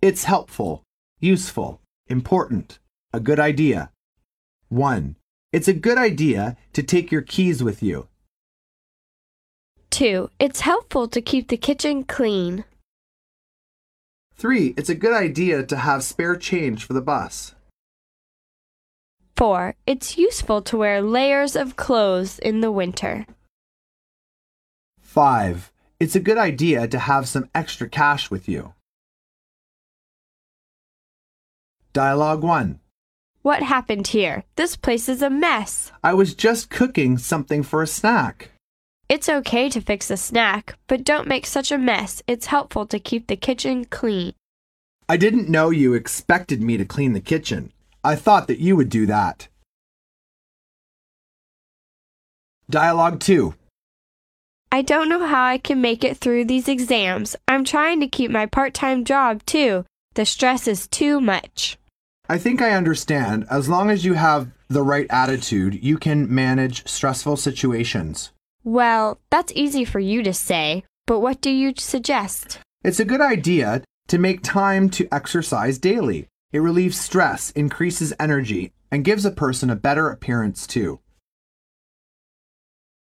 It's helpful, useful, important, a good idea. 1. It's a good idea to take your keys with you. 2. It's helpful to keep the kitchen clean. 3. It's a good idea to have spare change for the bus. 4. It's useful to wear layers of clothes in the winter. 5. It's a good idea to have some extra cash with you. Dialogue 1. What happened here? This place is a mess. I was just cooking something for a snack. It's okay to fix a snack, but don't make such a mess. It's helpful to keep the kitchen clean. I didn't know you expected me to clean the kitchen. I thought that you would do that. Dialogue 2. I don't know how I can make it through these exams. I'm trying to keep my part time job too. The stress is too much. I think I understand. As long as you have the right attitude, you can manage stressful situations. Well, that's easy for you to say, but what do you suggest? It's a good idea to make time to exercise daily. It relieves stress, increases energy, and gives a person a better appearance too.